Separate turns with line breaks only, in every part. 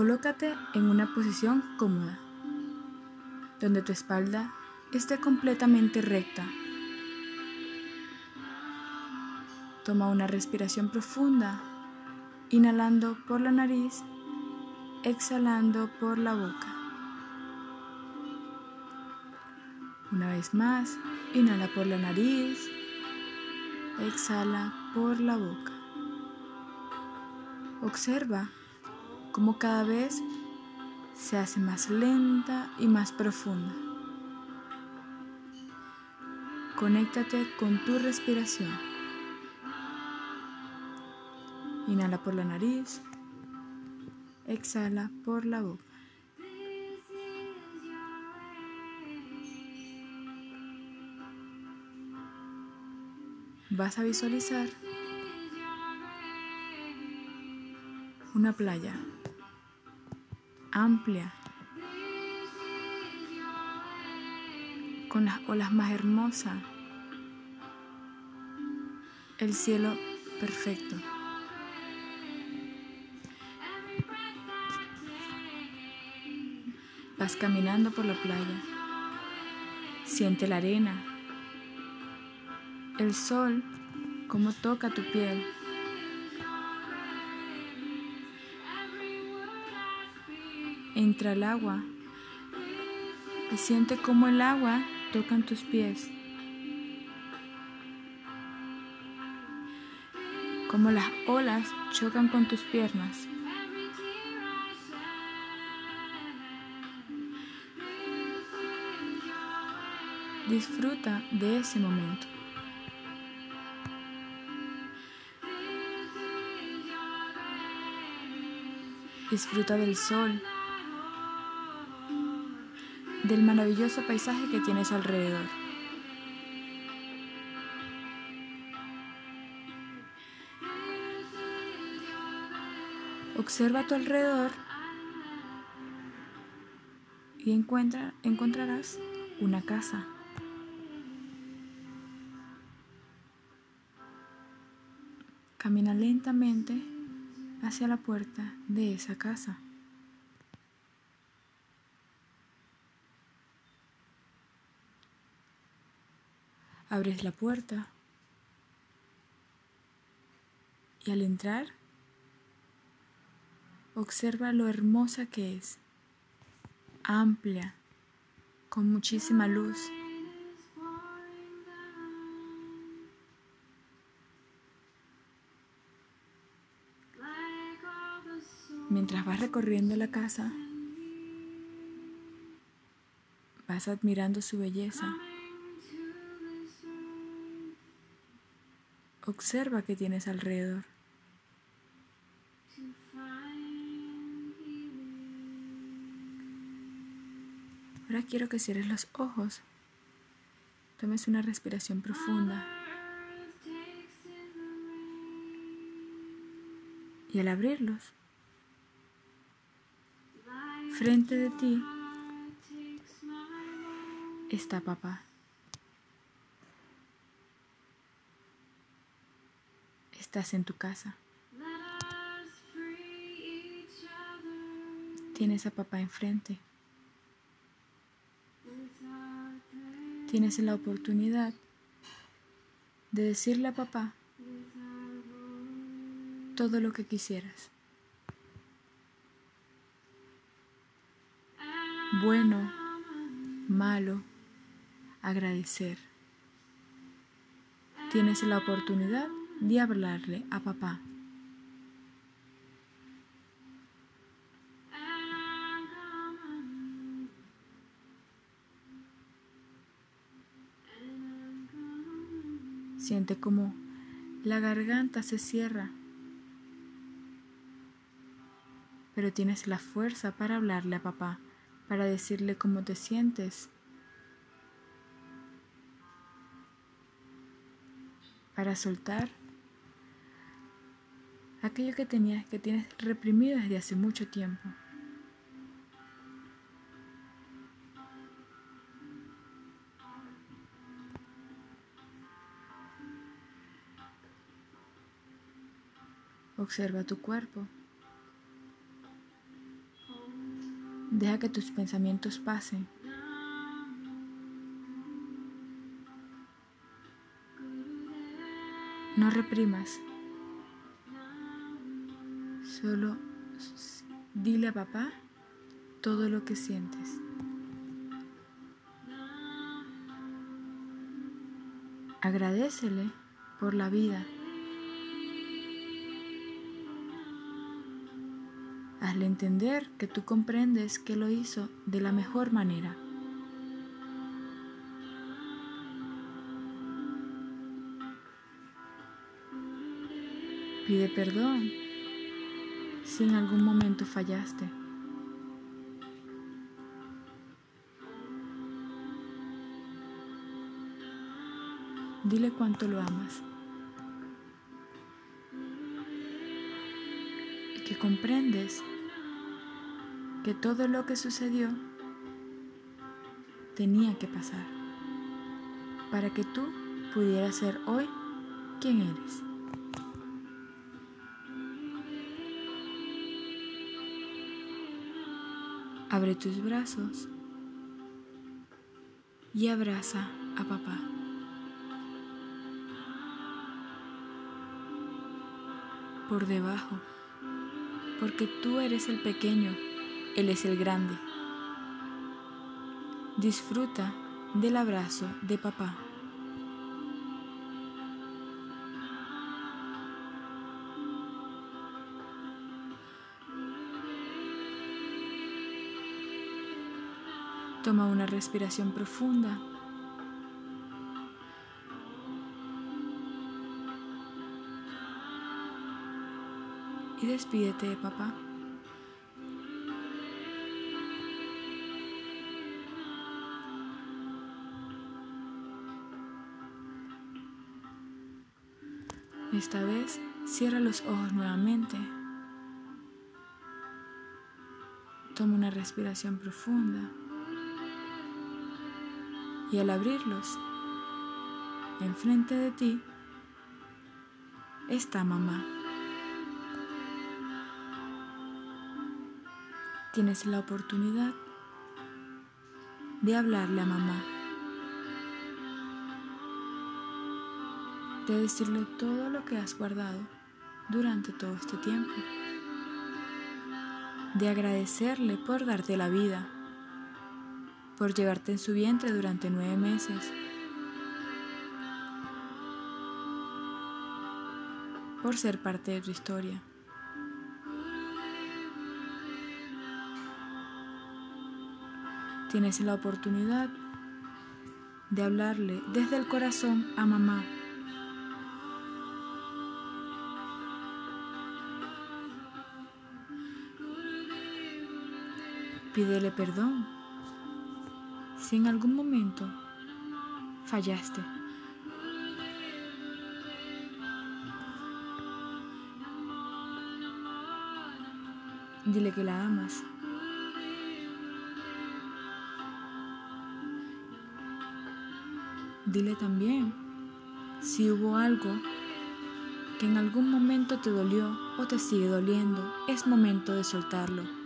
Colócate en una posición cómoda, donde tu espalda esté completamente recta. Toma una respiración profunda, inhalando por la nariz, exhalando por la boca. Una vez más, inhala por la nariz, exhala por la boca. Observa cómo cada vez se hace más lenta y más profunda. Conéctate con tu respiración. Inhala por la nariz, exhala por la boca. vas a visualizar una playa amplia con las olas más hermosas, el cielo perfecto. Vas caminando por la playa, siente la arena, el sol, como toca tu piel. Entra el agua y siente cómo el agua toca en tus pies. Como las olas chocan con tus piernas. Disfruta de ese momento. Disfruta del sol, del maravilloso paisaje que tienes alrededor. Observa a tu alrededor y encuentra, encontrarás una casa. Camina lentamente hacia la puerta de esa casa. Abres la puerta y al entrar observa lo hermosa que es, amplia, con muchísima luz. Mientras vas recorriendo la casa, vas admirando su belleza. Observa qué tienes alrededor. Ahora quiero que cierres los ojos. Tomes una respiración profunda. Y al abrirlos, Frente de ti está papá. Estás en tu casa. Tienes a papá enfrente. Tienes la oportunidad de decirle a papá todo lo que quisieras. bueno, malo, agradecer. Tienes la oportunidad de hablarle a papá. Siente como la garganta se cierra, pero tienes la fuerza para hablarle a papá para decirle cómo te sientes, para soltar aquello que tenías, que tienes reprimido desde hace mucho tiempo. Observa tu cuerpo. Deja que tus pensamientos pasen. No reprimas. Solo dile a papá todo lo que sientes. Agradecele por la vida. Hazle entender que tú comprendes que lo hizo de la mejor manera. Pide perdón si en algún momento fallaste. Dile cuánto lo amas. Y que comprendes que todo lo que sucedió tenía que pasar para que tú pudieras ser hoy quien eres. Abre tus brazos y abraza a papá. Por debajo, porque tú eres el pequeño, él es el grande. Disfruta del abrazo de papá. Toma una respiración profunda. Y despídete de papá. Esta vez cierra los ojos nuevamente. Toma una respiración profunda y al abrirlos, enfrente de ti está mamá. Tienes la oportunidad de hablarle a mamá, de decirle todo lo que has guardado durante todo este tiempo, de agradecerle por darte la vida por llevarte en su vientre durante nueve meses, por ser parte de tu historia. Tienes la oportunidad de hablarle desde el corazón a mamá. Pídele perdón si en algún momento fallaste. Dile que la amas. Dile también si hubo algo que en algún momento te dolió o te sigue doliendo, es momento de soltarlo.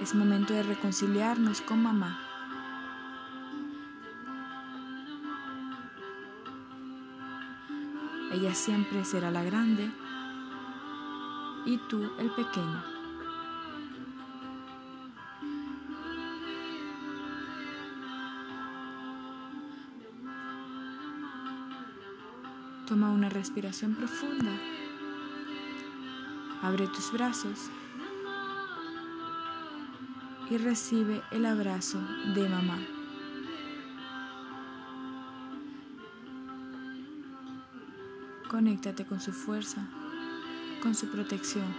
Es momento de reconciliarnos con mamá. Ella siempre será la grande y tú el pequeño. Toma una respiración profunda. Abre tus brazos y recibe el abrazo de mamá. Conéctate con su fuerza, con su protección.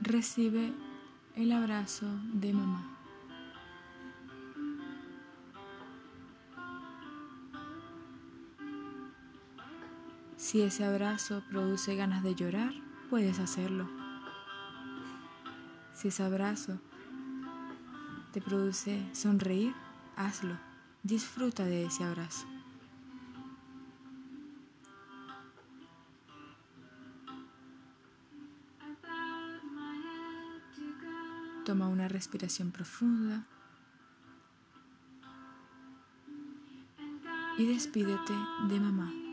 Recibe el abrazo de mamá. Si ese abrazo produce ganas de llorar, puedes hacerlo. Si ese abrazo te produce sonreír, hazlo. Disfruta de ese abrazo. Toma una respiración profunda y despídete de mamá.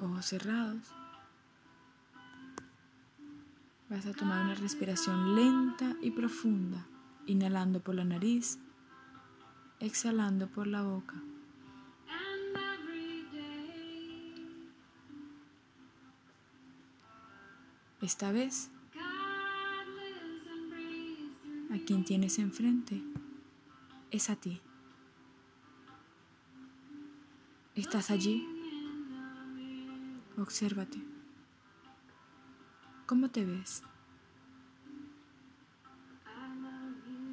Ojos cerrados, vas a tomar una respiración lenta y profunda, inhalando por la nariz, exhalando por la boca. Esta vez, a quien tienes enfrente es a ti. Estás allí. Obsérvate. ¿Cómo te ves?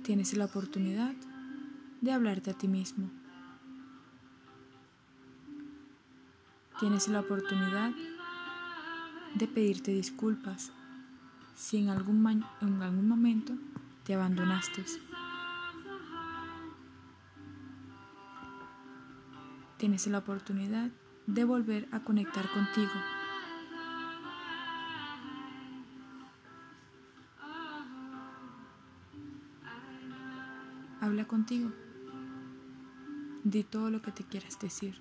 Tienes la oportunidad de hablarte a ti mismo. Tienes la oportunidad de pedirte disculpas si en algún, en algún momento te abandonaste. Tienes la oportunidad de volver a conectar contigo. Habla contigo. Di todo lo que te quieras decir.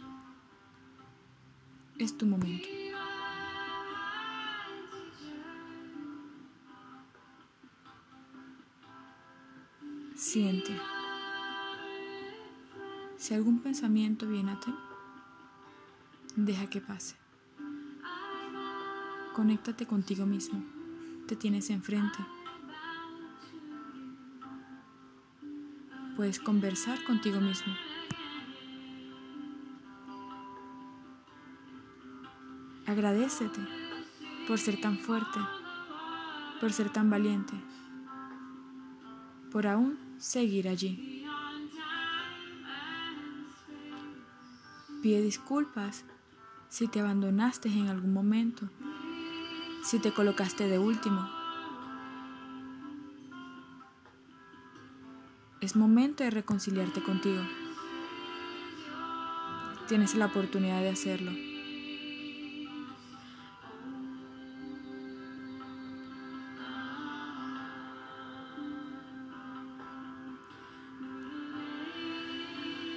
Es tu momento. Siente. Si algún pensamiento viene a ti, deja que pase. Conéctate contigo mismo. Te tienes enfrente. Puedes conversar contigo mismo. Agradecete por ser tan fuerte, por ser tan valiente, por aún seguir allí. Pide disculpas si te abandonaste en algún momento, si te colocaste de último. Es momento de reconciliarte contigo. Tienes la oportunidad de hacerlo.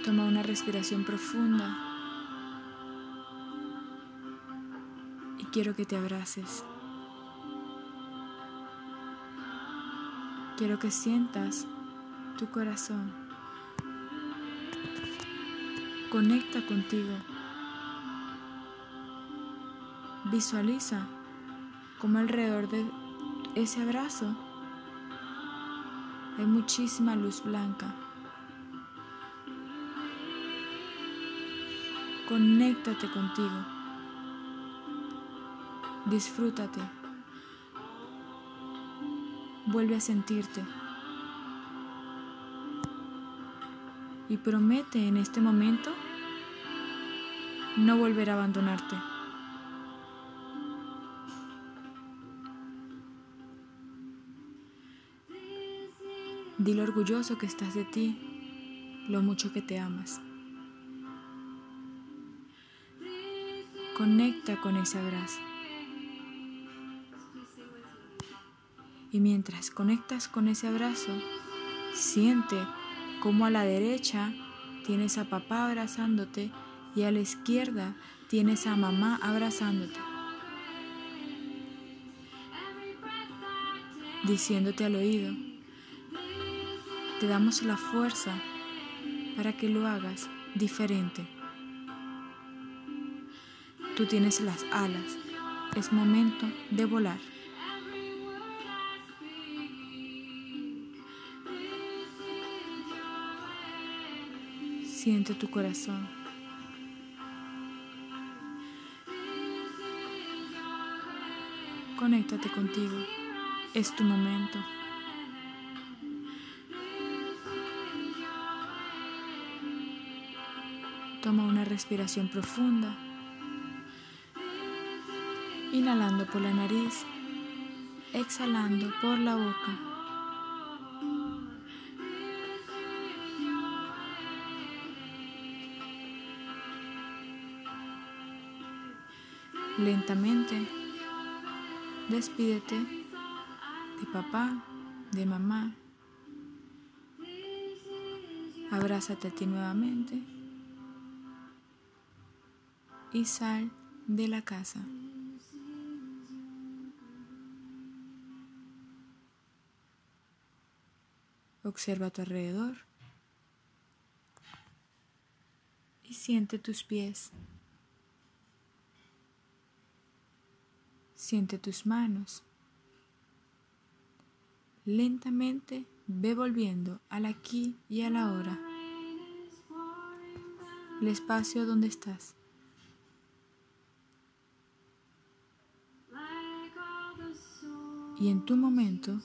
Toma una respiración profunda quiero que te abraces. Quiero que sientas tu corazón. Conecta contigo. Visualiza como alrededor de ese abrazo hay muchísima luz blanca. Conéctate contigo. Disfrútate. Vuelve a sentirte. Y promete en este momento no volver a abandonarte. Dile orgulloso que estás de ti, lo mucho que te amas. Conecta con ese abrazo. Y mientras conectas con ese abrazo, siente cómo a la derecha tienes a papá abrazándote y a la izquierda tienes a mamá abrazándote. Diciéndote al oído, te damos la fuerza para que lo hagas diferente. Tú tienes las alas. Es momento de volar. Siente tu corazón. Conéctate contigo. Es tu momento. Toma una respiración profunda inhalando por la nariz, exhalando por la boca. Lentamente despídete de papá, de mamá. Abrázate a ti nuevamente y sal de la casa. Observa a tu alrededor y siente tus pies. Siente tus manos. Lentamente ve volviendo al aquí y a la hora, el espacio donde estás. Y en tu momento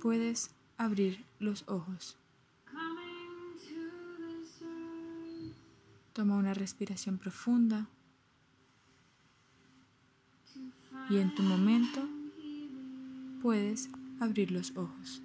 puedes abrir los ojos. Toma una respiración profunda y en tu momento puedes abrir los ojos.